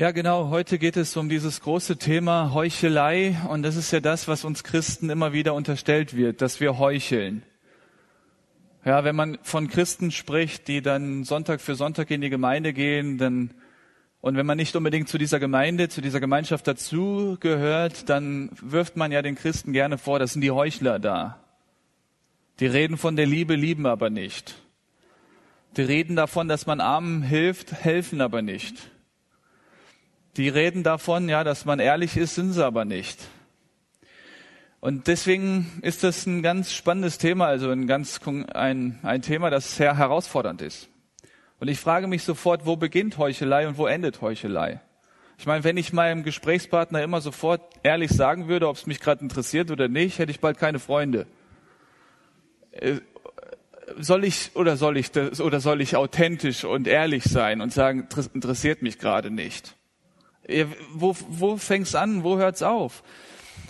Ja, genau. Heute geht es um dieses große Thema Heuchelei. Und das ist ja das, was uns Christen immer wieder unterstellt wird, dass wir heucheln. Ja, wenn man von Christen spricht, die dann Sonntag für Sonntag in die Gemeinde gehen, dann, und wenn man nicht unbedingt zu dieser Gemeinde, zu dieser Gemeinschaft dazugehört, dann wirft man ja den Christen gerne vor, das sind die Heuchler da. Die reden von der Liebe, lieben aber nicht. Die reden davon, dass man Armen hilft, helfen aber nicht. Die reden davon, ja, dass man ehrlich ist, sind sie aber nicht. Und deswegen ist das ein ganz spannendes Thema, also ein ganz ein, ein Thema, das sehr herausfordernd ist. Und ich frage mich sofort, wo beginnt Heuchelei und wo endet Heuchelei? Ich meine, wenn ich meinem Gesprächspartner immer sofort ehrlich sagen würde, ob es mich gerade interessiert oder nicht, hätte ich bald keine Freunde. Äh, soll ich oder soll ich das, oder soll ich authentisch und ehrlich sein und sagen, interessiert mich gerade nicht? Wo, wo fängt's an? Wo hört's auf?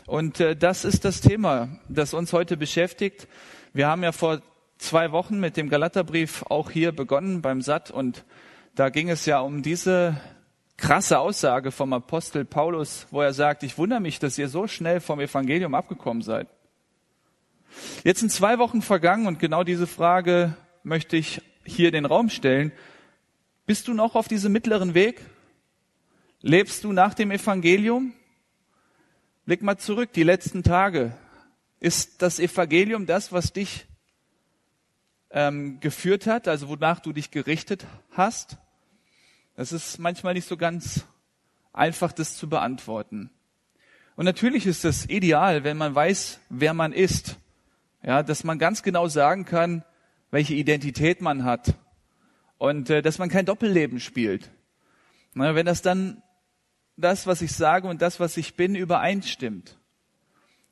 Und äh, das ist das Thema, das uns heute beschäftigt. Wir haben ja vor zwei Wochen mit dem Galaterbrief auch hier begonnen beim SAT und da ging es ja um diese krasse Aussage vom Apostel Paulus, wo er sagt, ich wundere mich, dass ihr so schnell vom Evangelium abgekommen seid. Jetzt sind zwei Wochen vergangen und genau diese Frage möchte ich hier in den Raum stellen. Bist du noch auf diesem mittleren Weg? Lebst du nach dem Evangelium? Blick mal zurück, die letzten Tage. Ist das Evangelium das, was dich ähm, geführt hat, also wonach du dich gerichtet hast? Das ist manchmal nicht so ganz einfach, das zu beantworten. Und natürlich ist es ideal, wenn man weiß, wer man ist. Ja, dass man ganz genau sagen kann, welche Identität man hat. Und äh, dass man kein Doppelleben spielt. Na, wenn das dann das, was ich sage und das, was ich bin, übereinstimmt.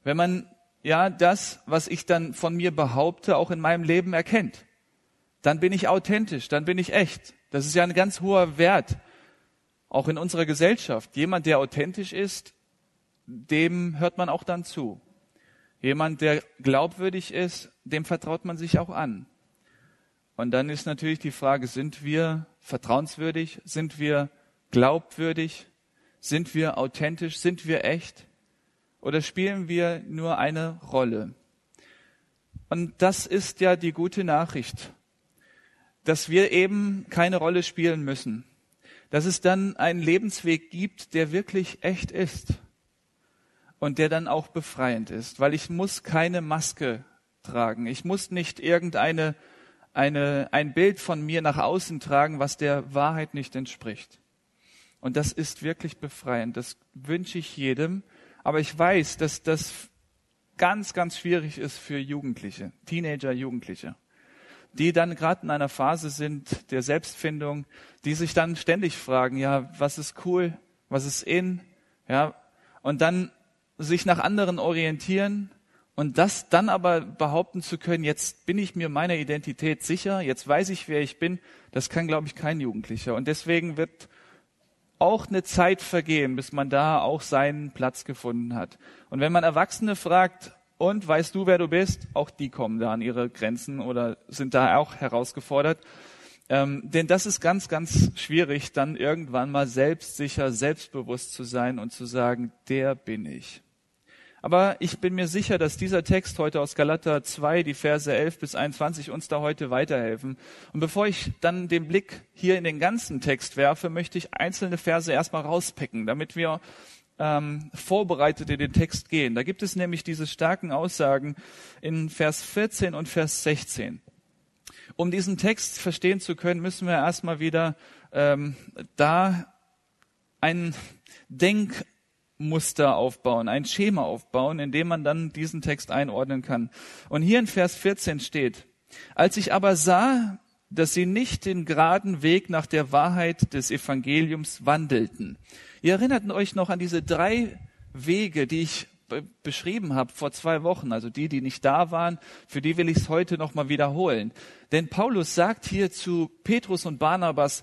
Wenn man ja das, was ich dann von mir behaupte, auch in meinem Leben erkennt, dann bin ich authentisch, dann bin ich echt. Das ist ja ein ganz hoher Wert, auch in unserer Gesellschaft. Jemand, der authentisch ist, dem hört man auch dann zu. Jemand, der glaubwürdig ist, dem vertraut man sich auch an. Und dann ist natürlich die Frage, sind wir vertrauenswürdig? Sind wir glaubwürdig? Sind wir authentisch? Sind wir echt? Oder spielen wir nur eine Rolle? Und das ist ja die gute Nachricht, dass wir eben keine Rolle spielen müssen. Dass es dann einen Lebensweg gibt, der wirklich echt ist und der dann auch befreiend ist, weil ich muss keine Maske tragen. Ich muss nicht irgendeine eine, ein Bild von mir nach außen tragen, was der Wahrheit nicht entspricht. Und das ist wirklich befreiend. Das wünsche ich jedem. Aber ich weiß, dass das ganz, ganz schwierig ist für Jugendliche, Teenager, Jugendliche, die dann gerade in einer Phase sind der Selbstfindung, die sich dann ständig fragen, ja, was ist cool, was ist in, ja, und dann sich nach anderen orientieren und das dann aber behaupten zu können, jetzt bin ich mir meiner Identität sicher, jetzt weiß ich, wer ich bin, das kann, glaube ich, kein Jugendlicher. Und deswegen wird auch eine Zeit vergehen, bis man da auch seinen Platz gefunden hat. Und wenn man Erwachsene fragt, und weißt du, wer du bist, auch die kommen da an ihre Grenzen oder sind da auch herausgefordert. Ähm, denn das ist ganz, ganz schwierig, dann irgendwann mal selbstsicher, selbstbewusst zu sein und zu sagen, der bin ich. Aber ich bin mir sicher, dass dieser Text heute aus Galater 2, die Verse 11 bis 21 uns da heute weiterhelfen. Und bevor ich dann den Blick hier in den ganzen Text werfe, möchte ich einzelne Verse erstmal rauspicken, damit wir ähm, vorbereitet in den Text gehen. Da gibt es nämlich diese starken Aussagen in Vers 14 und Vers 16. Um diesen Text verstehen zu können, müssen wir erstmal wieder ähm, da ein Denk Muster aufbauen, ein Schema aufbauen, in dem man dann diesen Text einordnen kann. Und hier in Vers 14 steht, als ich aber sah, dass sie nicht den geraden Weg nach der Wahrheit des Evangeliums wandelten. Ihr erinnert euch noch an diese drei Wege, die ich beschrieben habe vor zwei Wochen, also die, die nicht da waren, für die will ich es heute nochmal wiederholen. Denn Paulus sagt hier zu Petrus und Barnabas,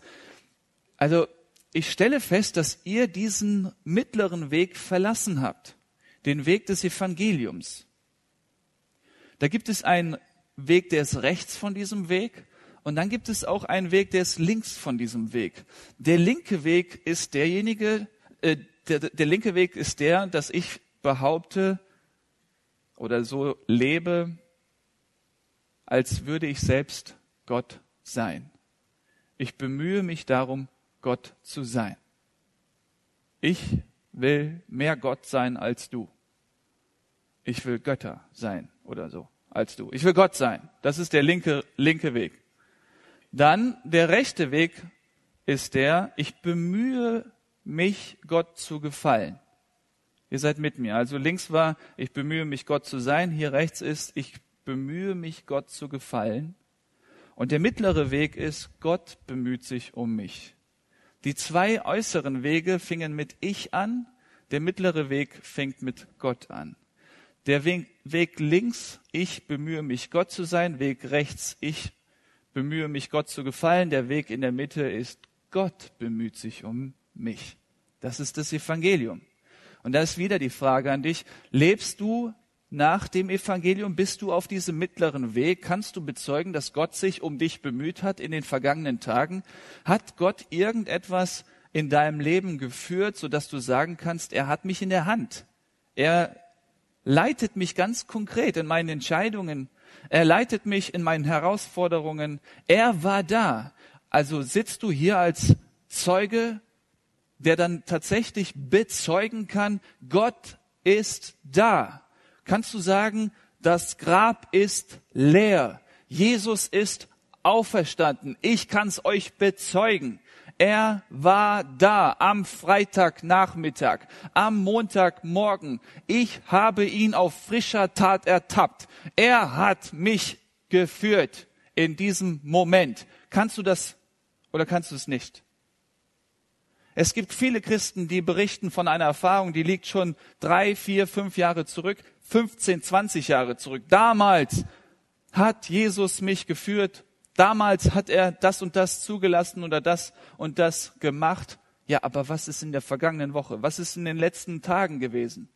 also ich stelle fest, dass ihr diesen mittleren Weg verlassen habt, den Weg des Evangeliums. Da gibt es einen Weg, der ist rechts von diesem Weg Und dann gibt es auch einen Weg, der ist links von diesem Weg. Der linke Weg ist derjenige, äh, der, der linke Weg ist der, dass ich behaupte oder so lebe, als würde ich selbst Gott sein. Ich bemühe mich darum, Gott zu sein. Ich will mehr Gott sein als du. Ich will Götter sein oder so als du. Ich will Gott sein. Das ist der linke, linke Weg. Dann der rechte Weg ist der, ich bemühe mich, Gott zu gefallen. Ihr seid mit mir. Also links war, ich bemühe mich, Gott zu sein. Hier rechts ist, ich bemühe mich, Gott zu gefallen. Und der mittlere Weg ist, Gott bemüht sich um mich. Die zwei äußeren Wege fingen mit ich an, der mittlere Weg fängt mit Gott an. Der Weg, links, ich bemühe mich, Gott zu sein, Weg rechts, ich bemühe mich, Gott zu gefallen. Der Weg in der Mitte ist, Gott bemüht sich um mich. Das ist das Evangelium. Und da ist wieder die Frage an dich, lebst du nach dem Evangelium? Bist du auf diesem mittleren Weg? Kannst du bezeugen, dass Gott sich um dich bemüht hat in den vergangenen Tagen? Hat Gott irgendetwas in deinem Leben geführt, sodass du sagen kannst, er hat mich in der Hand. Er leitet mich ganz konkret in meinen Entscheidungen. Er leitet mich in meinen Herausforderungen. Er war da. Also sitzt du hier als Zeuge, der dann tatsächlich bezeugen kann, Gott ist da kannst du sagen, das Grab ist leer. Jesus ist auferstanden. Ich kann's euch bezeugen. Er war da am Freitagnachmittag, am Montagmorgen. Ich habe ihn auf frischer Tat ertappt. Er hat mich geführt in diesem Moment. Kannst du das oder kannst du es nicht? Es gibt viele Christen, die berichten von einer Erfahrung, die liegt schon drei, vier, fünf Jahre zurück. 15, 20 Jahre zurück. Damals hat Jesus mich geführt. Damals hat er das und das zugelassen oder das und das gemacht. Ja, aber was ist in der vergangenen Woche? Was ist in den letzten Tagen gewesen?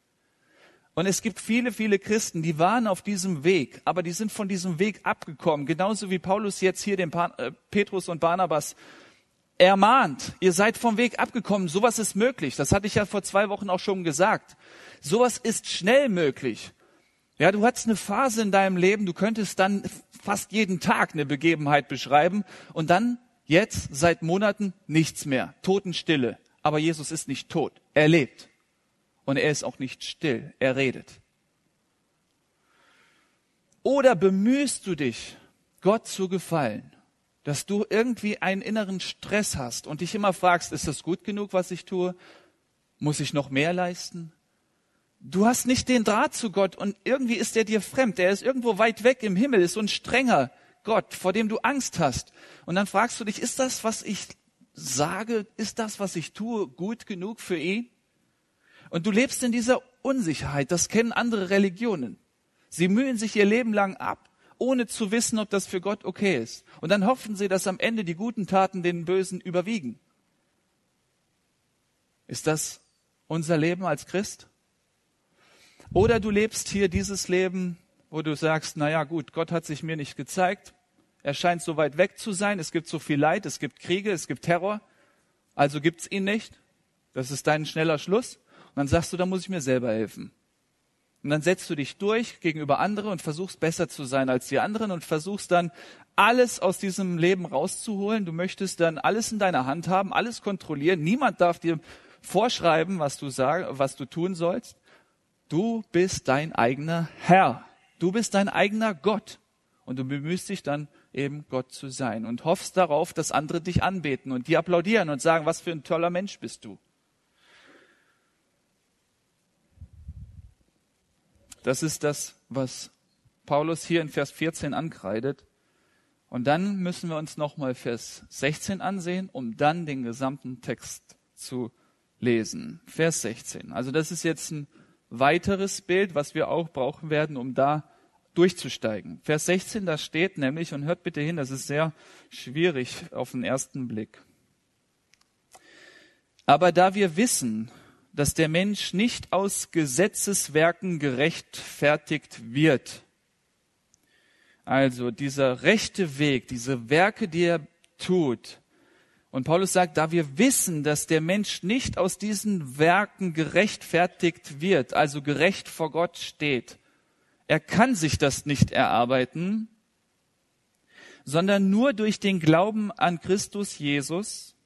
Und es gibt viele, viele Christen, die waren auf diesem Weg, aber die sind von diesem Weg abgekommen. Genauso wie Paulus jetzt hier den äh, Petrus und Barnabas ermahnt. Ihr seid vom Weg abgekommen. Sowas ist möglich. Das hatte ich ja vor zwei Wochen auch schon gesagt. Sowas ist schnell möglich. Ja, du hattest eine Phase in deinem Leben, du könntest dann fast jeden Tag eine Begebenheit beschreiben und dann jetzt seit Monaten nichts mehr. Totenstille. Aber Jesus ist nicht tot. Er lebt. Und er ist auch nicht still. Er redet. Oder bemühst du dich, Gott zu gefallen, dass du irgendwie einen inneren Stress hast und dich immer fragst, ist das gut genug, was ich tue? Muss ich noch mehr leisten? Du hast nicht den Draht zu Gott und irgendwie ist er dir fremd. Er ist irgendwo weit weg im Himmel, ist so ein strenger Gott, vor dem du Angst hast. Und dann fragst du dich, ist das, was ich sage, ist das, was ich tue, gut genug für ihn? Und du lebst in dieser Unsicherheit. Das kennen andere Religionen. Sie mühen sich ihr Leben lang ab, ohne zu wissen, ob das für Gott okay ist. Und dann hoffen sie, dass am Ende die guten Taten den Bösen überwiegen. Ist das unser Leben als Christ? Oder du lebst hier dieses Leben, wo du sagst, na ja, gut, Gott hat sich mir nicht gezeigt. Er scheint so weit weg zu sein. Es gibt so viel Leid. Es gibt Kriege. Es gibt Terror. Also gibt's ihn nicht. Das ist dein schneller Schluss. Und dann sagst du, da muss ich mir selber helfen. Und dann setzt du dich durch gegenüber anderen und versuchst besser zu sein als die anderen und versuchst dann alles aus diesem Leben rauszuholen. Du möchtest dann alles in deiner Hand haben, alles kontrollieren. Niemand darf dir vorschreiben, was du sagen, was du tun sollst. Du bist dein eigener Herr. Du bist dein eigener Gott. Und du bemühst dich dann eben Gott zu sein und hoffst darauf, dass andere dich anbeten und dir applaudieren und sagen, was für ein toller Mensch bist du. Das ist das, was Paulus hier in Vers 14 ankreidet. Und dann müssen wir uns nochmal Vers 16 ansehen, um dann den gesamten Text zu lesen. Vers 16. Also das ist jetzt ein weiteres Bild, was wir auch brauchen werden, um da durchzusteigen. Vers 16, da steht nämlich, und hört bitte hin, das ist sehr schwierig auf den ersten Blick. Aber da wir wissen, dass der Mensch nicht aus Gesetzeswerken gerechtfertigt wird, Also dieser rechte Weg, diese Werke, die er tut. Und Paulus sagt, da wir wissen, dass der Mensch nicht aus diesen Werken gerechtfertigt wird, also gerecht vor Gott steht. Er kann sich das nicht erarbeiten, sondern nur durch den Glauben an Christus Jesus.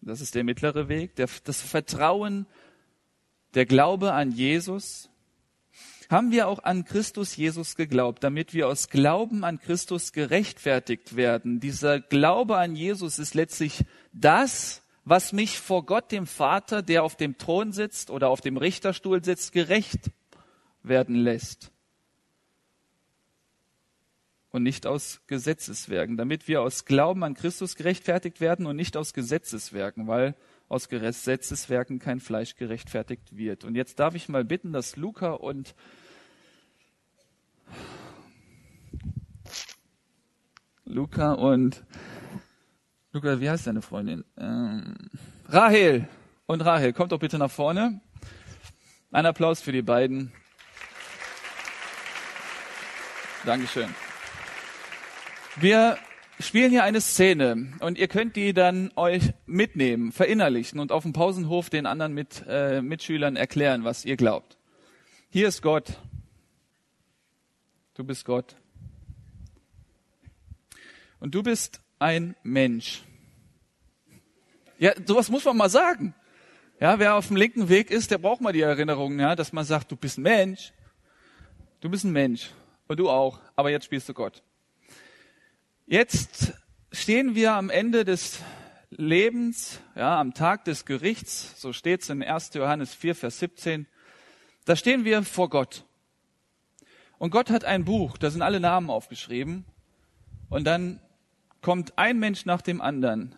Das ist der mittlere Weg, der, das Vertrauen, der Glaube an Jesus haben wir auch an Christus Jesus geglaubt, damit wir aus Glauben an Christus gerechtfertigt werden. Dieser Glaube an Jesus ist letztlich das, was mich vor Gott, dem Vater, der auf dem Thron sitzt oder auf dem Richterstuhl sitzt, gerecht werden lässt. Und nicht aus Gesetzeswerken, damit wir aus Glauben an Christus gerechtfertigt werden und nicht aus Gesetzeswerken, weil aus Gesetzeswerken kein Fleisch gerechtfertigt wird. Und jetzt darf ich mal bitten, dass Luca und Luca und Luca, wie heißt deine Freundin? Ähm, Rahel und Rahel, kommt doch bitte nach vorne. Ein Applaus für die beiden. Dankeschön. Wir spielen hier eine Szene und ihr könnt die dann euch mitnehmen, verinnerlichen und auf dem Pausenhof den anderen mit, äh, Mitschülern erklären, was ihr glaubt. Hier ist Gott. Du bist Gott. Und du bist ein Mensch. Ja, sowas muss man mal sagen. Ja, wer auf dem linken Weg ist, der braucht mal die Erinnerung, ja, dass man sagt, du bist ein Mensch. Du bist ein Mensch. Und du auch. Aber jetzt spielst du Gott. Jetzt stehen wir am Ende des Lebens, ja, am Tag des Gerichts, so steht's in 1. Johannes 4, Vers 17. Da stehen wir vor Gott. Und Gott hat ein Buch, da sind alle Namen aufgeschrieben. Und dann kommt ein Mensch nach dem anderen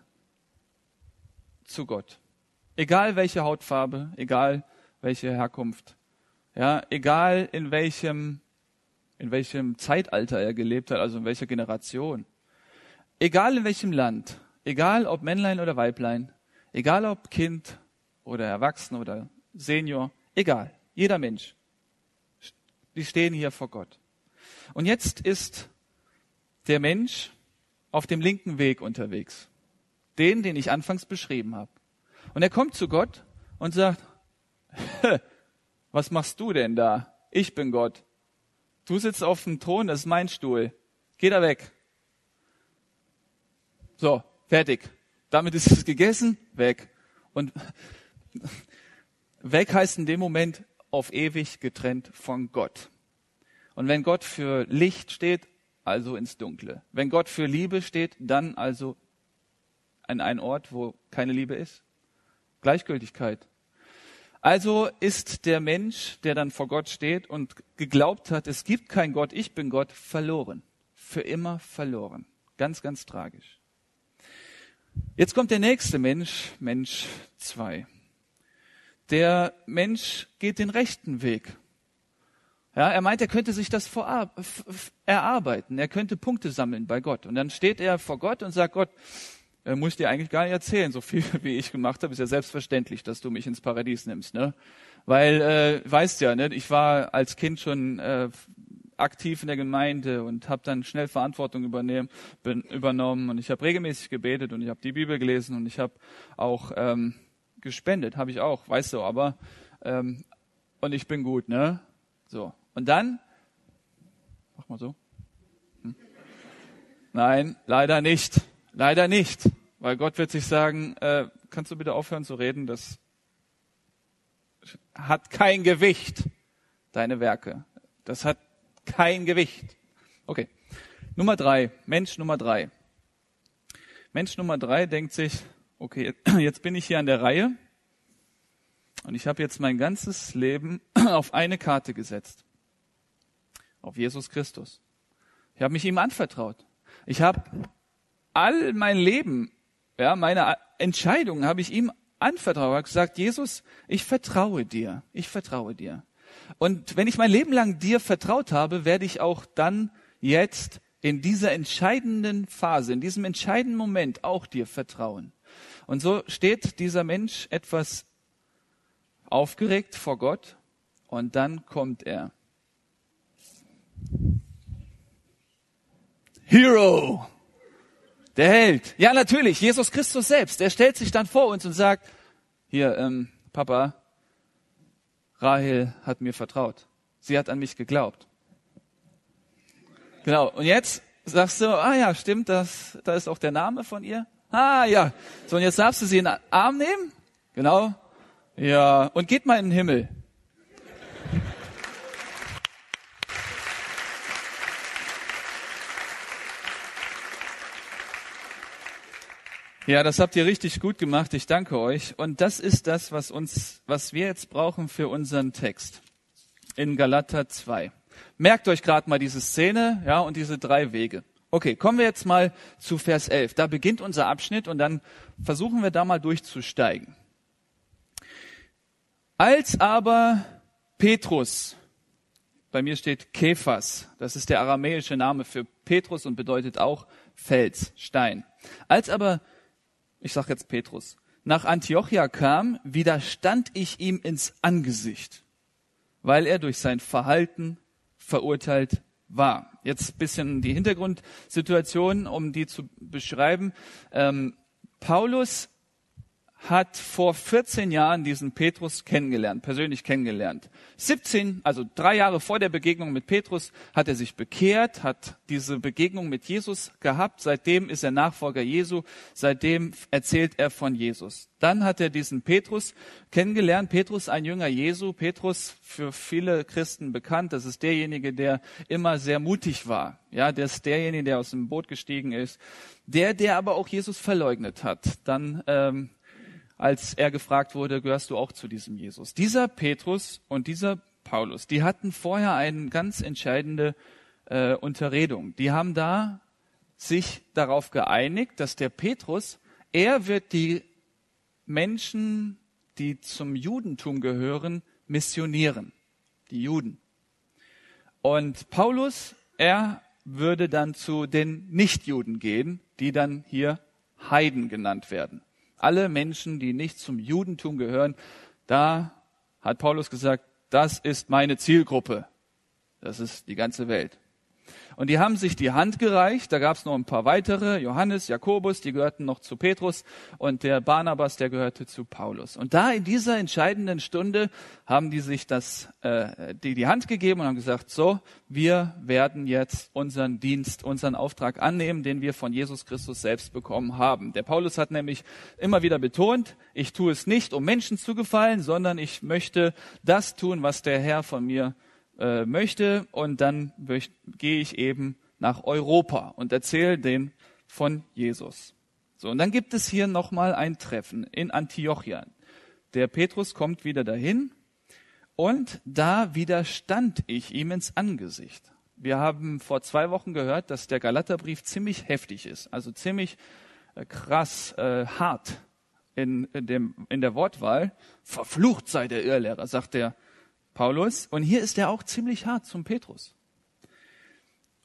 zu Gott. Egal welche Hautfarbe, egal welche Herkunft, ja, egal in welchem, in welchem Zeitalter er gelebt hat, also in welcher Generation. Egal in welchem Land, egal ob Männlein oder Weiblein, egal ob Kind oder Erwachsen oder Senior, egal, jeder Mensch. Die stehen hier vor Gott. Und jetzt ist der Mensch auf dem linken Weg unterwegs. Den, den ich anfangs beschrieben habe. Und er kommt zu Gott und sagt, was machst du denn da? Ich bin Gott. Du sitzt auf dem Thron, das ist mein Stuhl. Geh da weg. So, fertig. Damit ist es gegessen, weg. Und weg heißt in dem Moment auf ewig getrennt von Gott. Und wenn Gott für Licht steht, also ins Dunkle. Wenn Gott für Liebe steht, dann also an einen Ort, wo keine Liebe ist. Gleichgültigkeit. Also ist der Mensch, der dann vor Gott steht und geglaubt hat, es gibt kein Gott, ich bin Gott, verloren. Für immer verloren. Ganz, ganz tragisch. Jetzt kommt der nächste Mensch, Mensch 2. Der Mensch geht den rechten Weg. Ja, er meint, er könnte sich das erarbeiten. Er könnte Punkte sammeln bei Gott. Und dann steht er vor Gott und sagt, Gott, äh, muss dir eigentlich gar nicht erzählen. So viel, wie ich gemacht habe, ist ja selbstverständlich, dass du mich ins Paradies nimmst. Ne? Weil, äh, weißt ja, ne, ich war als Kind schon äh, aktiv in der Gemeinde und habe dann schnell Verantwortung übernehmen, übernommen und ich habe regelmäßig gebetet und ich habe die Bibel gelesen und ich habe auch ähm, gespendet, habe ich auch, weißt du, aber ähm, und ich bin gut, ne? So und dann mach mal so. Hm? Nein, leider nicht, leider nicht, weil Gott wird sich sagen, äh, kannst du bitte aufhören zu reden, das hat kein Gewicht, deine Werke. Das hat kein Gewicht. Okay. Nummer drei, Mensch Nummer drei. Mensch Nummer drei denkt sich, okay, jetzt bin ich hier an der Reihe und ich habe jetzt mein ganzes Leben auf eine Karte gesetzt. Auf Jesus Christus. Ich habe mich ihm anvertraut. Ich habe all mein Leben, ja, meine Entscheidungen habe ich ihm anvertraut. Ich habe gesagt, Jesus, ich vertraue dir. Ich vertraue dir. Und wenn ich mein Leben lang dir vertraut habe, werde ich auch dann jetzt in dieser entscheidenden Phase, in diesem entscheidenden Moment auch dir vertrauen. Und so steht dieser Mensch etwas aufgeregt vor Gott und dann kommt er. Hero. Der Held. Ja, natürlich, Jesus Christus selbst. Er stellt sich dann vor uns und sagt, hier, ähm, Papa, Rahel hat mir vertraut. Sie hat an mich geglaubt. Genau. Und jetzt sagst du, ah ja, stimmt, das, da ist auch der Name von ihr. Ah ja. So, und jetzt darfst du sie in den Arm nehmen. Genau. Ja. Und geht mal in den Himmel. Ja, das habt ihr richtig gut gemacht. Ich danke euch. Und das ist das, was uns, was wir jetzt brauchen für unseren Text in Galater 2. Merkt euch gerade mal diese Szene, ja, und diese drei Wege. Okay, kommen wir jetzt mal zu Vers 11. Da beginnt unser Abschnitt und dann versuchen wir da mal durchzusteigen. Als aber Petrus, bei mir steht Kephas, das ist der aramäische Name für Petrus und bedeutet auch Fels, Stein. Als aber ich sage jetzt Petrus, nach Antiochia kam, widerstand ich ihm ins Angesicht, weil er durch sein Verhalten verurteilt war. Jetzt bisschen die Hintergrundsituation, um die zu beschreiben. Ähm, Paulus hat vor 14 Jahren diesen Petrus kennengelernt, persönlich kennengelernt. 17, also drei Jahre vor der Begegnung mit Petrus, hat er sich bekehrt, hat diese Begegnung mit Jesus gehabt. Seitdem ist er Nachfolger Jesu. Seitdem erzählt er von Jesus. Dann hat er diesen Petrus kennengelernt. Petrus, ein Jünger Jesu. Petrus, für viele Christen bekannt. Das ist derjenige, der immer sehr mutig war. Ja, der ist derjenige, der aus dem Boot gestiegen ist. Der, der aber auch Jesus verleugnet hat. Dann, ähm, als er gefragt wurde, gehörst du auch zu diesem Jesus? Dieser Petrus und dieser Paulus, die hatten vorher eine ganz entscheidende äh, Unterredung. Die haben da sich darauf geeinigt, dass der Petrus, er wird die Menschen, die zum Judentum gehören, missionieren. Die Juden. Und Paulus, er würde dann zu den Nichtjuden gehen, die dann hier Heiden genannt werden alle Menschen, die nicht zum Judentum gehören, da hat Paulus gesagt, das ist meine Zielgruppe. Das ist die ganze Welt. Und die haben sich die Hand gereicht. Da gab es noch ein paar weitere. Johannes, Jakobus, die gehörten noch zu Petrus. Und der Barnabas, der gehörte zu Paulus. Und da in dieser entscheidenden Stunde haben die sich das, äh, die, die Hand gegeben und haben gesagt, so, wir werden jetzt unseren Dienst, unseren Auftrag annehmen, den wir von Jesus Christus selbst bekommen haben. Der Paulus hat nämlich immer wieder betont, ich tue es nicht, um Menschen zu gefallen, sondern ich möchte das tun, was der Herr von mir äh, möchte und dann gehe ich eben nach Europa und erzähle den von Jesus. So, und dann gibt es hier nochmal ein Treffen in Antiochia. Der Petrus kommt wieder dahin und da widerstand ich ihm ins Angesicht. Wir haben vor zwei Wochen gehört, dass der Galaterbrief ziemlich heftig ist, also ziemlich äh, krass, äh, hart in, in, dem, in der Wortwahl. Verflucht sei der Irrlehrer, sagt der Paulus. Und hier ist er auch ziemlich hart zum Petrus.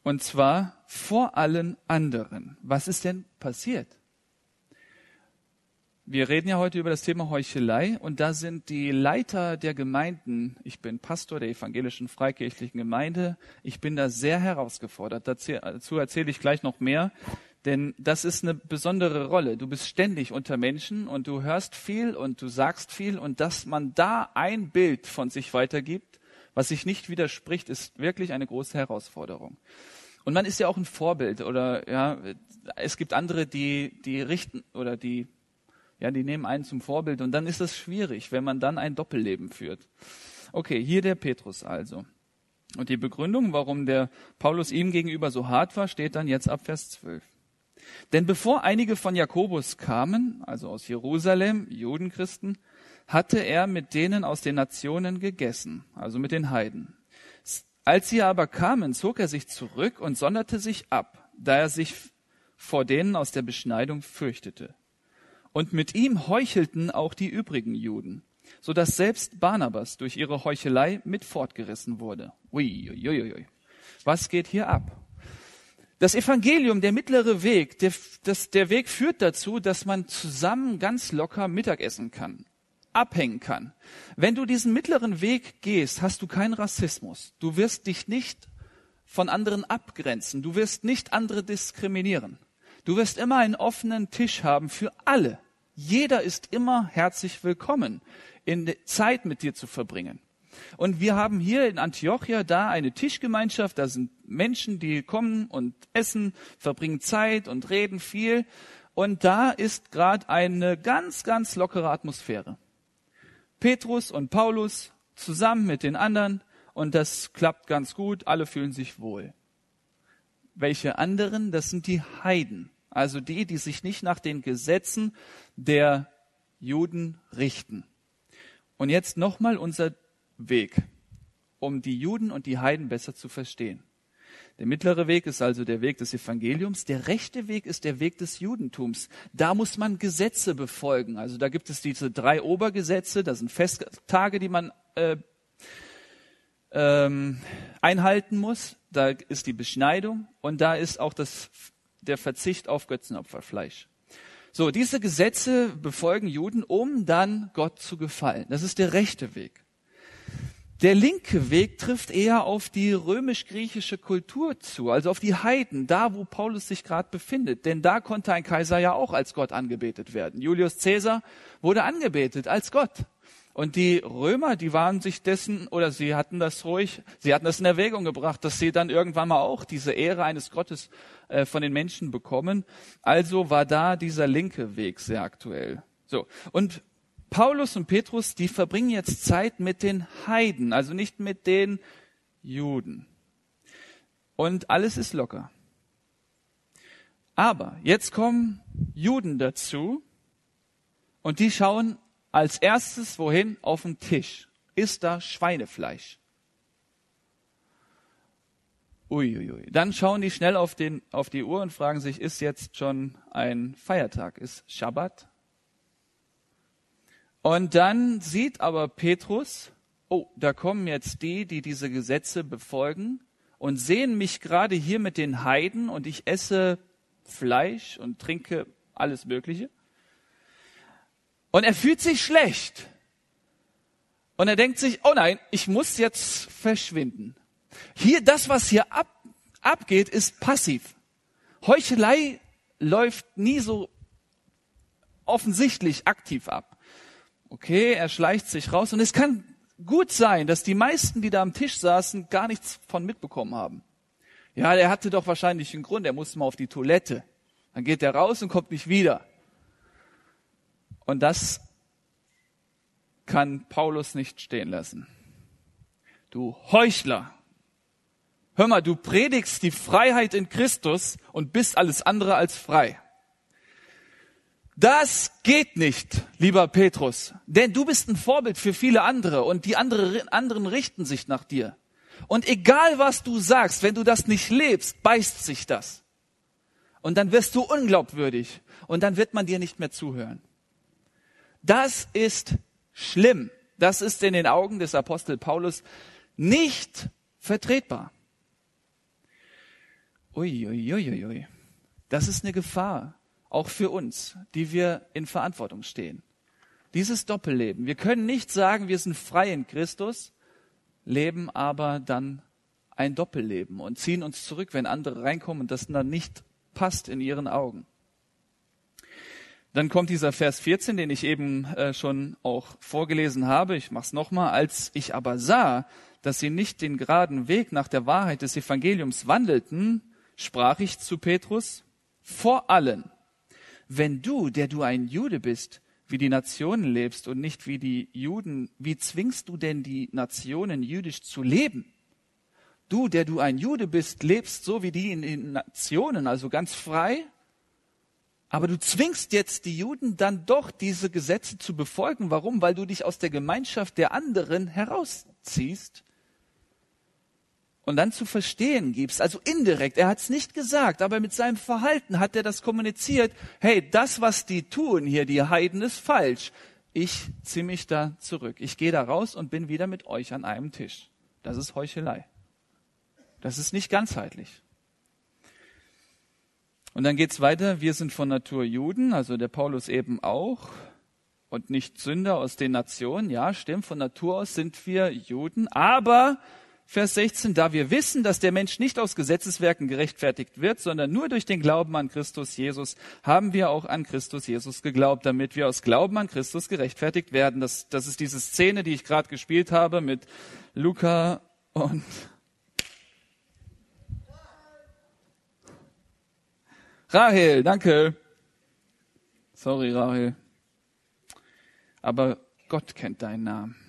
Und zwar vor allen anderen. Was ist denn passiert? Wir reden ja heute über das Thema Heuchelei und da sind die Leiter der Gemeinden, ich bin Pastor der evangelischen freikirchlichen Gemeinde, ich bin da sehr herausgefordert. Dazu erzähle ich gleich noch mehr. Denn das ist eine besondere Rolle. Du bist ständig unter Menschen und du hörst viel und du sagst viel und dass man da ein Bild von sich weitergibt, was sich nicht widerspricht, ist wirklich eine große Herausforderung. Und man ist ja auch ein Vorbild oder ja, es gibt andere, die die richten oder die ja, die nehmen einen zum Vorbild und dann ist es schwierig, wenn man dann ein Doppelleben führt. Okay, hier der Petrus also. Und die Begründung, warum der Paulus ihm gegenüber so hart war, steht dann jetzt ab Vers 12. Denn bevor einige von Jakobus kamen, also aus Jerusalem, Judenchristen, hatte er mit denen aus den Nationen gegessen, also mit den Heiden. Als sie aber kamen, zog er sich zurück und sonderte sich ab, da er sich vor denen aus der Beschneidung fürchtete. Und mit ihm heuchelten auch die übrigen Juden, so dass selbst Barnabas durch ihre Heuchelei mit fortgerissen wurde. Ui, ui, ui, ui. Was geht hier ab? Das Evangelium, der mittlere Weg, der, das, der Weg führt dazu, dass man zusammen ganz locker Mittagessen kann, abhängen kann. Wenn du diesen mittleren Weg gehst, hast du keinen Rassismus. Du wirst dich nicht von anderen abgrenzen. Du wirst nicht andere diskriminieren. Du wirst immer einen offenen Tisch haben für alle. Jeder ist immer herzlich willkommen, in Zeit mit dir zu verbringen. Und wir haben hier in Antiochia da eine Tischgemeinschaft, da sind Menschen, die kommen und essen, verbringen Zeit und reden viel. Und da ist gerade eine ganz, ganz lockere Atmosphäre. Petrus und Paulus zusammen mit den anderen und das klappt ganz gut, alle fühlen sich wohl. Welche anderen? Das sind die Heiden, also die, die sich nicht nach den Gesetzen der Juden richten. Und jetzt nochmal unser Weg, um die Juden und die Heiden besser zu verstehen. Der mittlere Weg ist also der Weg des Evangeliums. Der rechte Weg ist der Weg des Judentums. Da muss man Gesetze befolgen. Also da gibt es diese drei Obergesetze. Das sind Festtage, die man äh, ähm, einhalten muss. Da ist die Beschneidung und da ist auch das, der Verzicht auf Götzenopferfleisch. So, diese Gesetze befolgen Juden, um dann Gott zu gefallen. Das ist der rechte Weg. Der linke Weg trifft eher auf die römisch-griechische Kultur zu, also auf die Heiden, da wo Paulus sich gerade befindet. Denn da konnte ein Kaiser ja auch als Gott angebetet werden. Julius Caesar wurde angebetet als Gott. Und die Römer, die waren sich dessen, oder sie hatten das ruhig, sie hatten das in Erwägung gebracht, dass sie dann irgendwann mal auch diese Ehre eines Gottes äh, von den Menschen bekommen. Also war da dieser linke Weg sehr aktuell. So. Und Paulus und Petrus, die verbringen jetzt Zeit mit den Heiden, also nicht mit den Juden. Und alles ist locker. Aber jetzt kommen Juden dazu und die schauen als erstes wohin? Auf den Tisch. Ist da Schweinefleisch? Uiuiui. Dann schauen die schnell auf, den, auf die Uhr und fragen sich, ist jetzt schon ein Feiertag? Ist Schabbat? Und dann sieht aber Petrus, oh, da kommen jetzt die, die diese Gesetze befolgen und sehen mich gerade hier mit den Heiden und ich esse Fleisch und trinke alles Mögliche. Und er fühlt sich schlecht. Und er denkt sich, oh nein, ich muss jetzt verschwinden. Hier, das, was hier ab, abgeht, ist passiv. Heuchelei läuft nie so offensichtlich aktiv ab. Okay, er schleicht sich raus und es kann gut sein, dass die meisten, die da am Tisch saßen, gar nichts von mitbekommen haben. Ja, der hatte doch wahrscheinlich einen Grund, er musste mal auf die Toilette. Dann geht er raus und kommt nicht wieder. Und das kann Paulus nicht stehen lassen. Du Heuchler. Hör mal, du predigst die Freiheit in Christus und bist alles andere als frei. Das geht nicht, lieber Petrus, denn du bist ein Vorbild für viele andere und die andere, anderen richten sich nach dir. Und egal was du sagst, wenn du das nicht lebst, beißt sich das. Und dann wirst du unglaubwürdig und dann wird man dir nicht mehr zuhören. Das ist schlimm. Das ist in den Augen des Apostel Paulus nicht vertretbar. Uiuiuiui. Ui, ui, ui. Das ist eine Gefahr auch für uns, die wir in Verantwortung stehen. Dieses Doppelleben. Wir können nicht sagen, wir sind frei in Christus, leben aber dann ein Doppelleben und ziehen uns zurück, wenn andere reinkommen und das dann nicht passt in ihren Augen. Dann kommt dieser Vers 14, den ich eben äh, schon auch vorgelesen habe. Ich mache es nochmal. Als ich aber sah, dass sie nicht den geraden Weg nach der Wahrheit des Evangeliums wandelten, sprach ich zu Petrus, vor allen wenn du, der du ein Jude bist, wie die Nationen lebst und nicht wie die Juden, wie zwingst du denn die Nationen jüdisch zu leben? Du, der du ein Jude bist, lebst so wie die in den Nationen, also ganz frei, aber du zwingst jetzt die Juden dann doch diese Gesetze zu befolgen. Warum? Weil du dich aus der Gemeinschaft der anderen herausziehst und dann zu verstehen gibst, also indirekt, er hat es nicht gesagt, aber mit seinem Verhalten hat er das kommuniziert, hey, das, was die tun hier, die Heiden, ist falsch. Ich ziehe mich da zurück. Ich gehe da raus und bin wieder mit euch an einem Tisch. Das ist Heuchelei. Das ist nicht ganzheitlich. Und dann geht's weiter. Wir sind von Natur Juden, also der Paulus eben auch, und nicht Sünder aus den Nationen. Ja, stimmt, von Natur aus sind wir Juden, aber Vers 16, da wir wissen, dass der Mensch nicht aus Gesetzeswerken gerechtfertigt wird, sondern nur durch den Glauben an Christus Jesus, haben wir auch an Christus Jesus geglaubt, damit wir aus Glauben an Christus gerechtfertigt werden. Das, das ist diese Szene, die ich gerade gespielt habe mit Luca und Rahel, danke. Sorry, Rahel. Aber Gott kennt deinen Namen.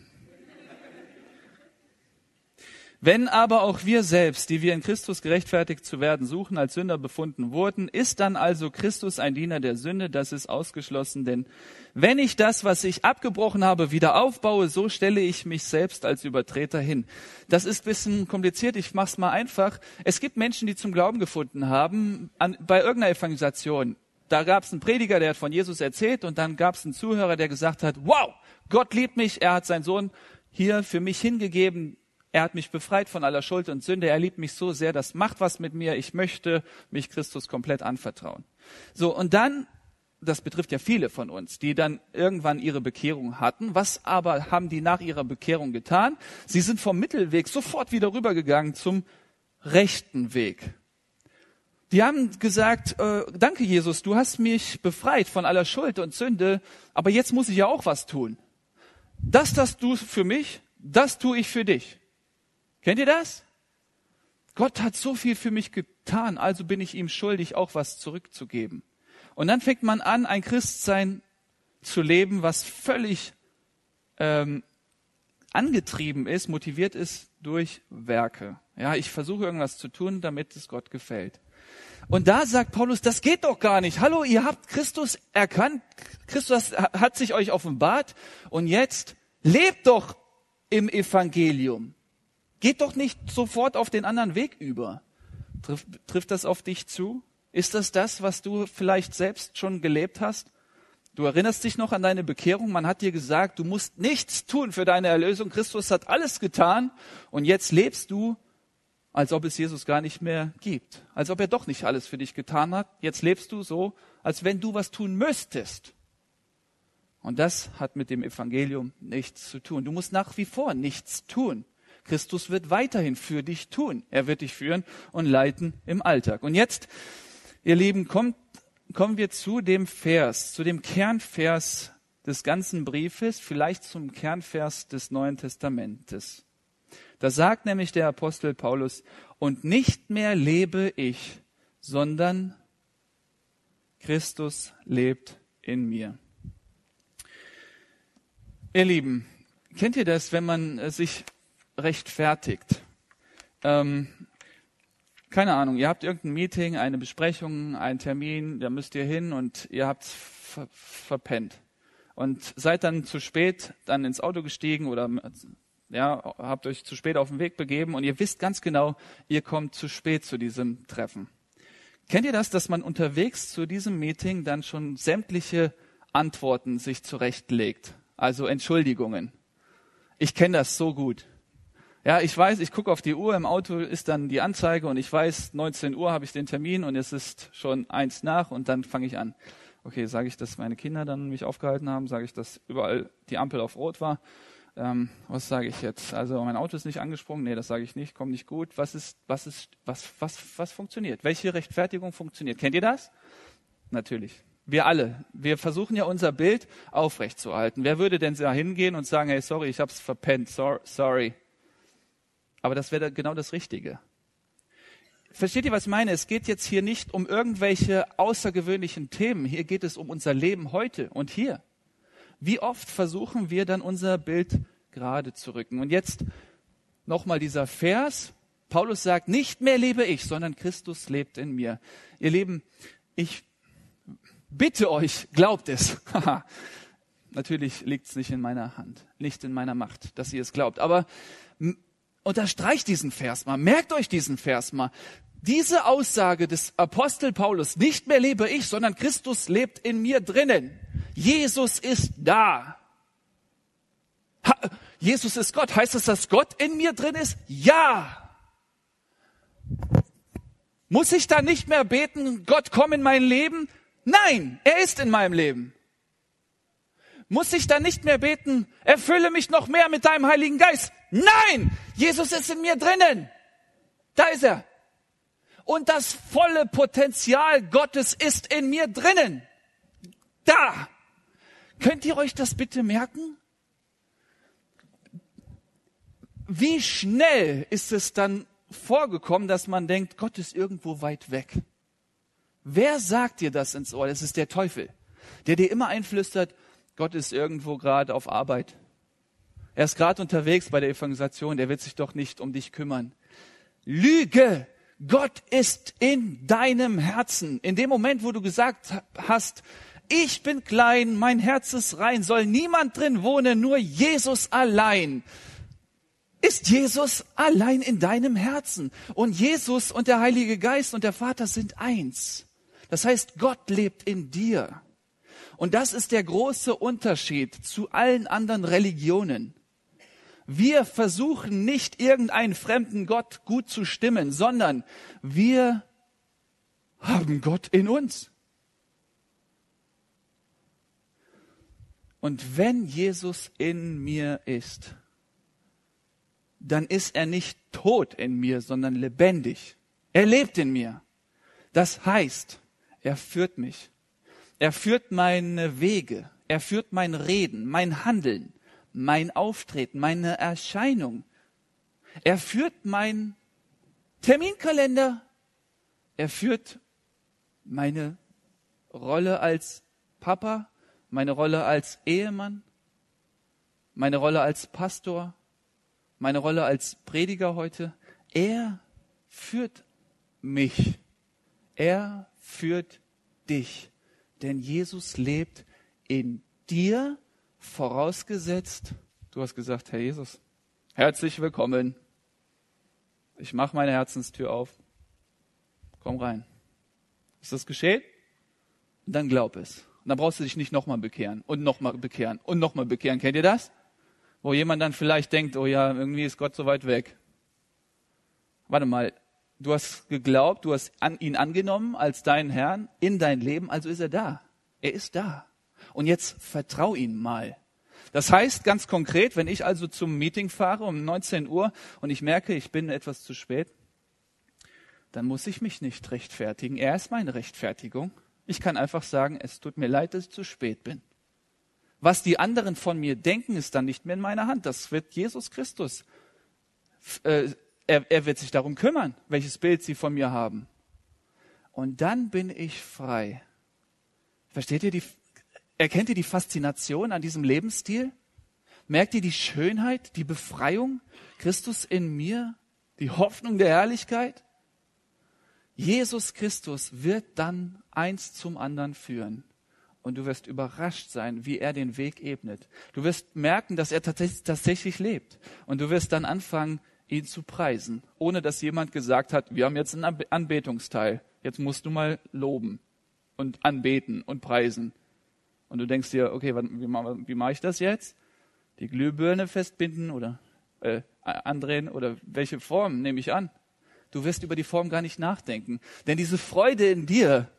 Wenn aber auch wir selbst, die wir in Christus gerechtfertigt zu werden suchen, als Sünder befunden wurden, ist dann also Christus ein Diener der Sünde? Das ist ausgeschlossen, denn wenn ich das, was ich abgebrochen habe, wieder aufbaue, so stelle ich mich selbst als Übertreter hin. Das ist bisschen kompliziert, ich mach's mal einfach. Es gibt Menschen, die zum Glauben gefunden haben, an, bei irgendeiner Evangelisation. Da gab es einen Prediger, der hat von Jesus erzählt und dann gab es einen Zuhörer, der gesagt hat, wow, Gott liebt mich, er hat seinen Sohn hier für mich hingegeben, er hat mich befreit von aller Schuld und Sünde. Er liebt mich so sehr, das macht was mit mir. Ich möchte mich Christus komplett anvertrauen. So, und dann, das betrifft ja viele von uns, die dann irgendwann ihre Bekehrung hatten. Was aber haben die nach ihrer Bekehrung getan? Sie sind vom Mittelweg sofort wieder rübergegangen zum rechten Weg. Die haben gesagt, äh, danke Jesus, du hast mich befreit von aller Schuld und Sünde, aber jetzt muss ich ja auch was tun. Das, das du für mich, das tue ich für dich. Kennt ihr das? Gott hat so viel für mich getan, also bin ich ihm schuldig, auch was zurückzugeben. Und dann fängt man an, ein Christsein zu leben, was völlig ähm, angetrieben ist, motiviert ist durch Werke. Ja, ich versuche irgendwas zu tun, damit es Gott gefällt. Und da sagt Paulus, das geht doch gar nicht. Hallo, ihr habt Christus erkannt, Christus hat sich euch offenbart und jetzt lebt doch im Evangelium. Geht doch nicht sofort auf den anderen Weg über. Trifft, trifft das auf dich zu? Ist das das, was du vielleicht selbst schon gelebt hast? Du erinnerst dich noch an deine Bekehrung. Man hat dir gesagt, du musst nichts tun für deine Erlösung. Christus hat alles getan. Und jetzt lebst du, als ob es Jesus gar nicht mehr gibt. Als ob er doch nicht alles für dich getan hat. Jetzt lebst du so, als wenn du was tun müsstest. Und das hat mit dem Evangelium nichts zu tun. Du musst nach wie vor nichts tun. Christus wird weiterhin für dich tun. Er wird dich führen und leiten im Alltag. Und jetzt, ihr Lieben, kommt, kommen wir zu dem Vers, zu dem Kernvers des ganzen Briefes, vielleicht zum Kernvers des Neuen Testamentes. Da sagt nämlich der Apostel Paulus, und nicht mehr lebe ich, sondern Christus lebt in mir. Ihr Lieben, kennt ihr das, wenn man sich rechtfertigt. Ähm, keine Ahnung, ihr habt irgendein Meeting, eine Besprechung, einen Termin, da müsst ihr hin und ihr habt ver verpennt. Und seid dann zu spät dann ins Auto gestiegen oder ja, habt euch zu spät auf den Weg begeben und ihr wisst ganz genau, ihr kommt zu spät zu diesem Treffen. Kennt ihr das, dass man unterwegs zu diesem Meeting dann schon sämtliche Antworten sich zurechtlegt? Also Entschuldigungen. Ich kenne das so gut. Ja, ich weiß, ich gucke auf die Uhr, im Auto ist dann die Anzeige und ich weiß, 19 Uhr habe ich den Termin und es ist schon eins nach und dann fange ich an. Okay, sage ich, dass meine Kinder dann mich aufgehalten haben, sage ich, dass überall die Ampel auf Rot war. Ähm, was sage ich jetzt? Also mein Auto ist nicht angesprungen, nee, das sage ich nicht, kommt nicht gut. Was ist, was ist, was, was, was funktioniert? Welche Rechtfertigung funktioniert? Kennt ihr das? Natürlich. Wir alle. Wir versuchen ja unser Bild aufrechtzuerhalten. Wer würde denn da hingehen und sagen, hey, sorry, ich hab's verpennt, sorry. Aber das wäre genau das Richtige. Versteht ihr, was ich meine? Es geht jetzt hier nicht um irgendwelche außergewöhnlichen Themen. Hier geht es um unser Leben heute und hier. Wie oft versuchen wir dann unser Bild gerade zu rücken? Und jetzt nochmal dieser Vers. Paulus sagt, nicht mehr lebe ich, sondern Christus lebt in mir. Ihr Lieben, ich bitte euch, glaubt es. Natürlich liegt es nicht in meiner Hand, nicht in meiner Macht, dass ihr es glaubt. Aber unterstreicht diesen Vers mal, merkt euch diesen Vers mal. Diese Aussage des Apostel Paulus, nicht mehr lebe ich, sondern Christus lebt in mir drinnen. Jesus ist da. Ha, Jesus ist Gott. Heißt das, dass Gott in mir drin ist? Ja. Muss ich da nicht mehr beten, Gott komm in mein Leben? Nein, er ist in meinem Leben. Muss ich da nicht mehr beten, erfülle mich noch mehr mit deinem Heiligen Geist? Nein, Jesus ist in mir drinnen. Da ist er. Und das volle Potenzial Gottes ist in mir drinnen. Da. Könnt ihr euch das bitte merken? Wie schnell ist es dann vorgekommen, dass man denkt, Gott ist irgendwo weit weg? Wer sagt dir das ins Ohr? Das ist der Teufel, der dir immer einflüstert, Gott ist irgendwo gerade auf Arbeit. Er ist gerade unterwegs bei der Evangelisation, der wird sich doch nicht um dich kümmern. Lüge! Gott ist in deinem Herzen. In dem Moment, wo du gesagt hast, ich bin klein, mein Herz ist rein, soll niemand drin wohnen, nur Jesus allein. Ist Jesus allein in deinem Herzen. Und Jesus und der Heilige Geist und der Vater sind eins. Das heißt, Gott lebt in dir. Und das ist der große Unterschied zu allen anderen Religionen. Wir versuchen nicht irgendeinen fremden Gott gut zu stimmen, sondern wir haben Gott in uns. Und wenn Jesus in mir ist, dann ist er nicht tot in mir, sondern lebendig. Er lebt in mir. Das heißt, er führt mich. Er führt meine Wege. Er führt mein Reden, mein Handeln mein Auftreten, meine Erscheinung. Er führt mein Terminkalender. Er führt meine Rolle als Papa, meine Rolle als Ehemann, meine Rolle als Pastor, meine Rolle als Prediger heute. Er führt mich. Er führt dich. Denn Jesus lebt in dir vorausgesetzt, du hast gesagt, Herr Jesus, herzlich willkommen. Ich mache meine Herzenstür auf. Komm rein. Ist das geschehen? Dann glaub es. Und dann brauchst du dich nicht nochmal bekehren und nochmal bekehren und nochmal bekehren. Kennt ihr das? Wo jemand dann vielleicht denkt, oh ja, irgendwie ist Gott so weit weg. Warte mal, du hast geglaubt, du hast an ihn angenommen als deinen Herrn in dein Leben, also ist er da. Er ist da. Und jetzt vertrau ihm mal. Das heißt ganz konkret, wenn ich also zum Meeting fahre um 19 Uhr und ich merke, ich bin etwas zu spät, dann muss ich mich nicht rechtfertigen. Er ist meine Rechtfertigung. Ich kann einfach sagen, es tut mir leid, dass ich zu spät bin. Was die anderen von mir denken, ist dann nicht mehr in meiner Hand. Das wird Jesus Christus. Äh, er, er wird sich darum kümmern, welches Bild sie von mir haben. Und dann bin ich frei. Versteht ihr die, Erkennt ihr die Faszination an diesem Lebensstil? Merkt ihr die Schönheit, die Befreiung? Christus in mir, die Hoffnung der Herrlichkeit? Jesus Christus wird dann eins zum anderen führen. Und du wirst überrascht sein, wie er den Weg ebnet. Du wirst merken, dass er tatsächlich lebt. Und du wirst dann anfangen, ihn zu preisen, ohne dass jemand gesagt hat, wir haben jetzt einen Anbetungsteil. Jetzt musst du mal loben und anbeten und preisen. Und du denkst dir, okay, wie, wie mache ich das jetzt? Die Glühbirne festbinden oder äh, andrehen oder welche Form nehme ich an? Du wirst über die Form gar nicht nachdenken. Denn diese Freude in dir,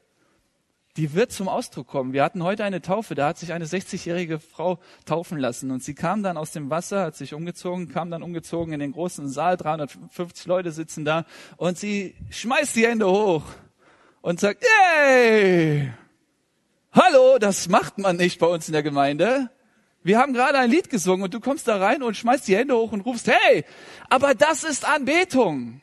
die wird zum Ausdruck kommen. Wir hatten heute eine Taufe, da hat sich eine 60-jährige Frau taufen lassen und sie kam dann aus dem Wasser, hat sich umgezogen, kam dann umgezogen in den großen Saal, 350 Leute sitzen da und sie schmeißt die Hände hoch und sagt, yay! Hallo, das macht man nicht bei uns in der Gemeinde. Wir haben gerade ein Lied gesungen und du kommst da rein und schmeißt die Hände hoch und rufst, hey, aber das ist Anbetung.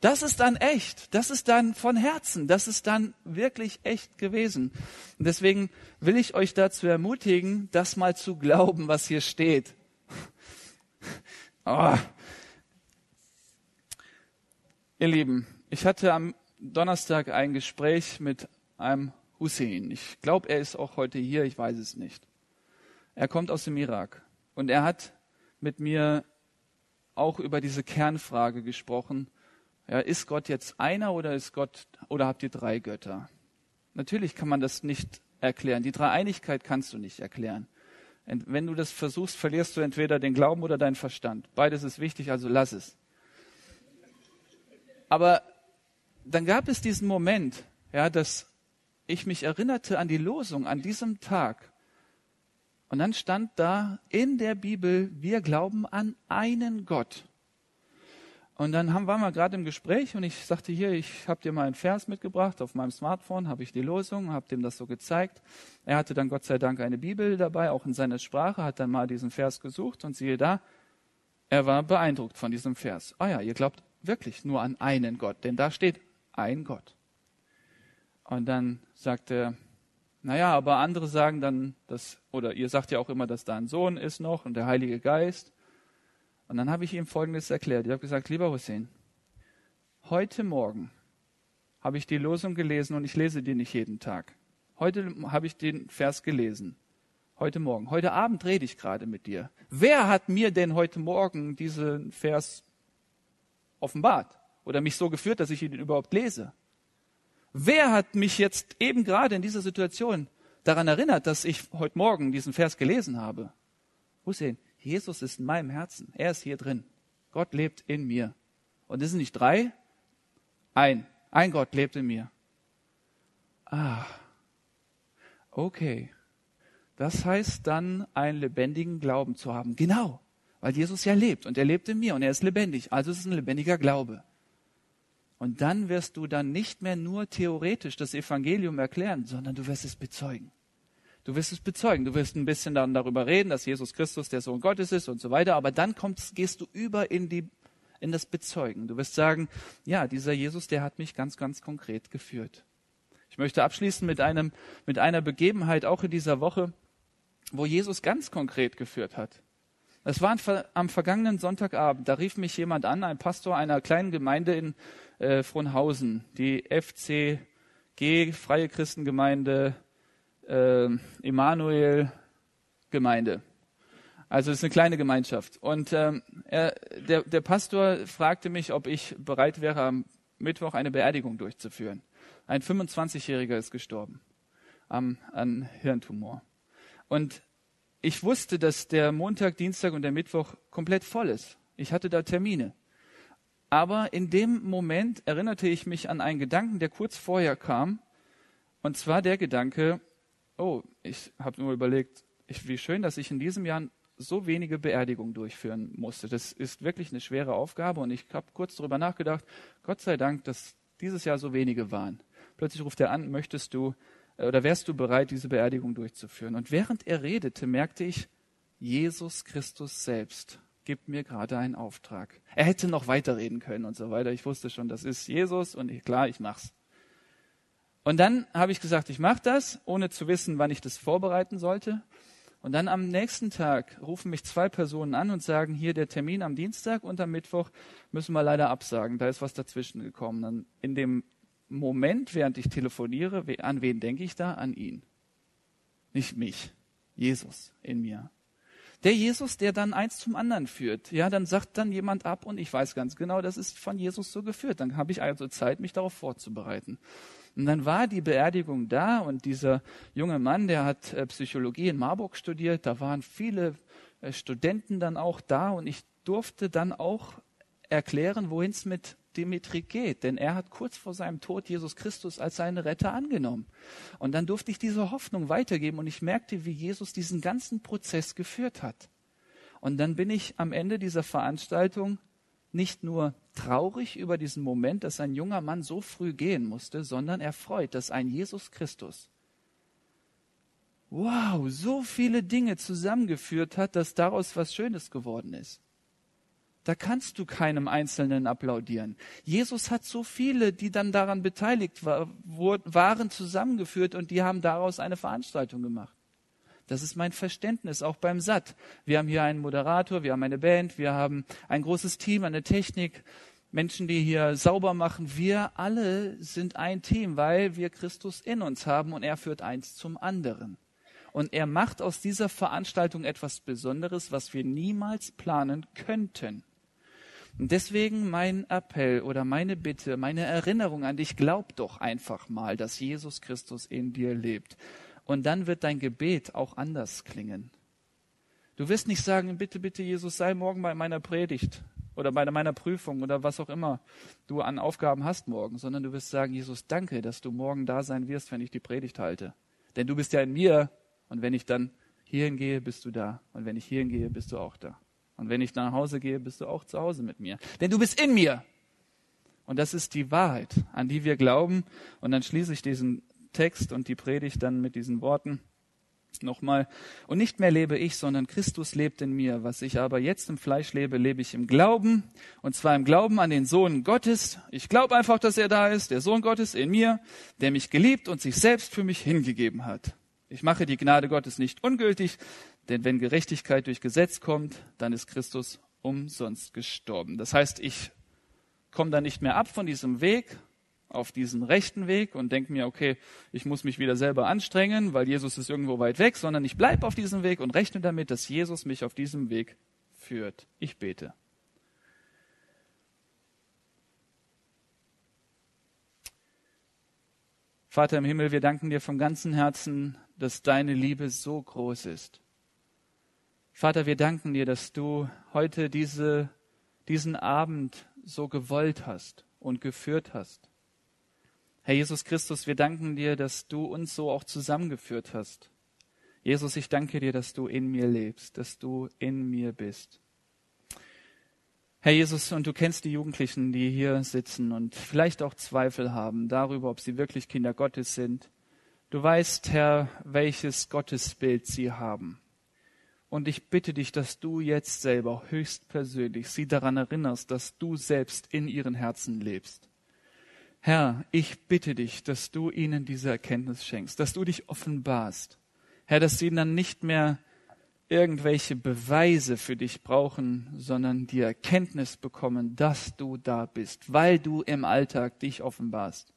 Das ist dann echt. Das ist dann von Herzen. Das ist dann wirklich echt gewesen. Und deswegen will ich euch dazu ermutigen, das mal zu glauben, was hier steht. Oh. Ihr Lieben, ich hatte am Donnerstag ein Gespräch mit einem Hussein. Ich glaube, er ist auch heute hier, ich weiß es nicht. Er kommt aus dem Irak und er hat mit mir auch über diese Kernfrage gesprochen. Ja, ist Gott jetzt einer oder ist Gott oder habt ihr drei Götter? Natürlich kann man das nicht erklären. Die Dreieinigkeit kannst du nicht erklären. Und wenn du das versuchst, verlierst du entweder den Glauben oder deinen Verstand. Beides ist wichtig, also lass es. Aber dann gab es diesen Moment, ja, dass ich mich erinnerte an die Losung an diesem Tag. Und dann stand da in der Bibel, wir glauben an einen Gott. Und dann haben, waren wir gerade im Gespräch und ich sagte hier, ich habe dir mal einen Vers mitgebracht auf meinem Smartphone, habe ich die Losung, habe dem das so gezeigt. Er hatte dann Gott sei Dank eine Bibel dabei, auch in seiner Sprache, hat dann mal diesen Vers gesucht und siehe da, er war beeindruckt von diesem Vers. Ah ja, ihr glaubt wirklich nur an einen Gott, denn da steht ein Gott. Und dann sagte er, naja, aber andere sagen dann, dass, oder ihr sagt ja auch immer, dass da ein Sohn ist noch und der Heilige Geist. Und dann habe ich ihm Folgendes erklärt. Ich habe gesagt, lieber Hussein, heute Morgen habe ich die Losung gelesen und ich lese die nicht jeden Tag. Heute habe ich den Vers gelesen. Heute Morgen. Heute Abend rede ich gerade mit dir. Wer hat mir denn heute Morgen diesen Vers offenbart oder mich so geführt, dass ich ihn überhaupt lese? Wer hat mich jetzt eben gerade in dieser Situation daran erinnert, dass ich heute Morgen diesen Vers gelesen habe? Hussein, Jesus ist in meinem Herzen. Er ist hier drin. Gott lebt in mir. Und es sind nicht drei, ein. Ein Gott lebt in mir. Ah, okay. Das heißt dann, einen lebendigen Glauben zu haben. Genau, weil Jesus ja lebt und er lebt in mir und er ist lebendig. Also es ist ein lebendiger Glaube. Und dann wirst du dann nicht mehr nur theoretisch das Evangelium erklären, sondern du wirst es bezeugen. Du wirst es bezeugen. Du wirst ein bisschen dann darüber reden, dass Jesus Christus der Sohn Gottes ist und so weiter. Aber dann kommst, gehst du über in die, in das Bezeugen. Du wirst sagen, ja, dieser Jesus, der hat mich ganz, ganz konkret geführt. Ich möchte abschließen mit einem, mit einer Begebenheit auch in dieser Woche, wo Jesus ganz konkret geführt hat. Es war am vergangenen Sonntagabend, da rief mich jemand an, ein Pastor einer kleinen Gemeinde in äh, Frohnhausen, die FCG, Freie Christengemeinde äh, Emanuel Gemeinde. Also es ist eine kleine Gemeinschaft. Und ähm, er, der, der Pastor fragte mich, ob ich bereit wäre, am Mittwoch eine Beerdigung durchzuführen. Ein 25-Jähriger ist gestorben am, an Hirntumor. Und ich wusste, dass der Montag, Dienstag und der Mittwoch komplett voll ist. Ich hatte da Termine. Aber in dem Moment erinnerte ich mich an einen Gedanken, der kurz vorher kam. Und zwar der Gedanke, oh, ich habe nur überlegt, ich, wie schön, dass ich in diesem Jahr so wenige Beerdigungen durchführen musste. Das ist wirklich eine schwere Aufgabe und ich habe kurz darüber nachgedacht, Gott sei Dank, dass dieses Jahr so wenige waren. Plötzlich ruft er an, möchtest du oder wärst du bereit, diese Beerdigung durchzuführen? Und während er redete, merkte ich, Jesus Christus selbst gibt mir gerade einen Auftrag. Er hätte noch weiterreden können und so weiter. Ich wusste schon, das ist Jesus und ich, klar, ich mach's. Und dann habe ich gesagt, ich mache das, ohne zu wissen, wann ich das vorbereiten sollte. Und dann am nächsten Tag rufen mich zwei Personen an und sagen, hier der Termin am Dienstag und am Mittwoch müssen wir leider absagen. Da ist was dazwischen gekommen. Dann in dem Moment, während ich telefoniere, an wen denke ich da? An ihn. Nicht mich. Jesus in mir. Der Jesus, der dann eins zum anderen führt. Ja, dann sagt dann jemand ab und ich weiß ganz genau, das ist von Jesus so geführt. Dann habe ich also Zeit, mich darauf vorzubereiten. Und dann war die Beerdigung da und dieser junge Mann, der hat äh, Psychologie in Marburg studiert, da waren viele äh, Studenten dann auch da und ich durfte dann auch erklären, wohin es mit Dimitri geht, denn er hat kurz vor seinem Tod Jesus Christus als seinen Retter angenommen. Und dann durfte ich diese Hoffnung weitergeben und ich merkte, wie Jesus diesen ganzen Prozess geführt hat. Und dann bin ich am Ende dieser Veranstaltung nicht nur traurig über diesen Moment, dass ein junger Mann so früh gehen musste, sondern erfreut, dass ein Jesus Christus wow, so viele Dinge zusammengeführt hat, dass daraus was Schönes geworden ist. Da kannst du keinem Einzelnen applaudieren. Jesus hat so viele, die dann daran beteiligt waren, zusammengeführt und die haben daraus eine Veranstaltung gemacht. Das ist mein Verständnis, auch beim Satt. Wir haben hier einen Moderator, wir haben eine Band, wir haben ein großes Team, eine Technik, Menschen, die hier sauber machen. Wir alle sind ein Team, weil wir Christus in uns haben und er führt eins zum anderen. Und er macht aus dieser Veranstaltung etwas Besonderes, was wir niemals planen könnten. Und deswegen mein Appell oder meine Bitte, meine Erinnerung an dich, glaub doch einfach mal, dass Jesus Christus in dir lebt. Und dann wird dein Gebet auch anders klingen. Du wirst nicht sagen, bitte, bitte, Jesus, sei morgen bei meiner Predigt oder bei meiner Prüfung oder was auch immer du an Aufgaben hast morgen, sondern du wirst sagen, Jesus, danke, dass du morgen da sein wirst, wenn ich die Predigt halte. Denn du bist ja in mir und wenn ich dann hierhin gehe, bist du da. Und wenn ich hierhin gehe, bist du auch da. Und wenn ich nach Hause gehe, bist du auch zu Hause mit mir. Denn du bist in mir. Und das ist die Wahrheit, an die wir glauben. Und dann schließe ich diesen Text und die Predigt dann mit diesen Worten nochmal. Und nicht mehr lebe ich, sondern Christus lebt in mir. Was ich aber jetzt im Fleisch lebe, lebe ich im Glauben. Und zwar im Glauben an den Sohn Gottes. Ich glaube einfach, dass er da ist, der Sohn Gottes in mir, der mich geliebt und sich selbst für mich hingegeben hat. Ich mache die Gnade Gottes nicht ungültig, denn wenn Gerechtigkeit durch Gesetz kommt, dann ist Christus umsonst gestorben. Das heißt, ich komme da nicht mehr ab von diesem Weg, auf diesen rechten Weg und denke mir, okay, ich muss mich wieder selber anstrengen, weil Jesus ist irgendwo weit weg, sondern ich bleibe auf diesem Weg und rechne damit, dass Jesus mich auf diesem Weg führt. Ich bete. Vater im Himmel, wir danken dir vom ganzen Herzen, dass deine Liebe so groß ist. Vater, wir danken dir, dass du heute diese, diesen Abend so gewollt hast und geführt hast. Herr Jesus Christus, wir danken dir, dass du uns so auch zusammengeführt hast. Jesus, ich danke dir, dass du in mir lebst, dass du in mir bist. Herr Jesus, und du kennst die Jugendlichen, die hier sitzen und vielleicht auch Zweifel haben darüber, ob sie wirklich Kinder Gottes sind. Du weißt, Herr, welches Gottesbild sie haben. Und ich bitte dich, dass du jetzt selber höchstpersönlich sie daran erinnerst, dass du selbst in ihren Herzen lebst. Herr, ich bitte dich, dass du ihnen diese Erkenntnis schenkst, dass du dich offenbarst. Herr, dass sie dann nicht mehr irgendwelche Beweise für dich brauchen, sondern die Erkenntnis bekommen, dass du da bist, weil du im Alltag dich offenbarst.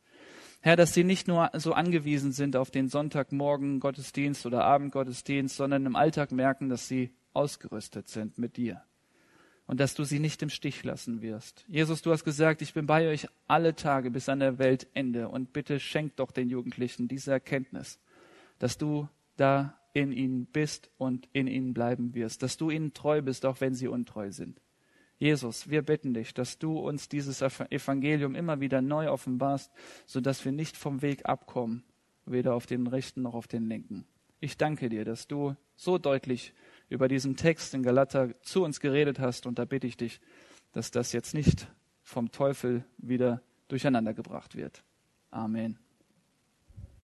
Herr, dass sie nicht nur so angewiesen sind auf den Sonntagmorgen Gottesdienst oder Abendgottesdienst, sondern im Alltag merken, dass sie ausgerüstet sind mit dir und dass du sie nicht im Stich lassen wirst. Jesus, du hast gesagt, ich bin bei euch alle Tage bis an der Weltende und bitte schenk doch den Jugendlichen diese Erkenntnis, dass du da in ihnen bist und in ihnen bleiben wirst, dass du ihnen treu bist, auch wenn sie untreu sind. Jesus, wir bitten dich, dass du uns dieses Evangelium immer wieder neu offenbarst, so dass wir nicht vom Weg abkommen, weder auf den rechten noch auf den linken. Ich danke dir, dass du so deutlich über diesen Text in Galater zu uns geredet hast. Und da bitte ich dich, dass das jetzt nicht vom Teufel wieder durcheinander gebracht wird. Amen.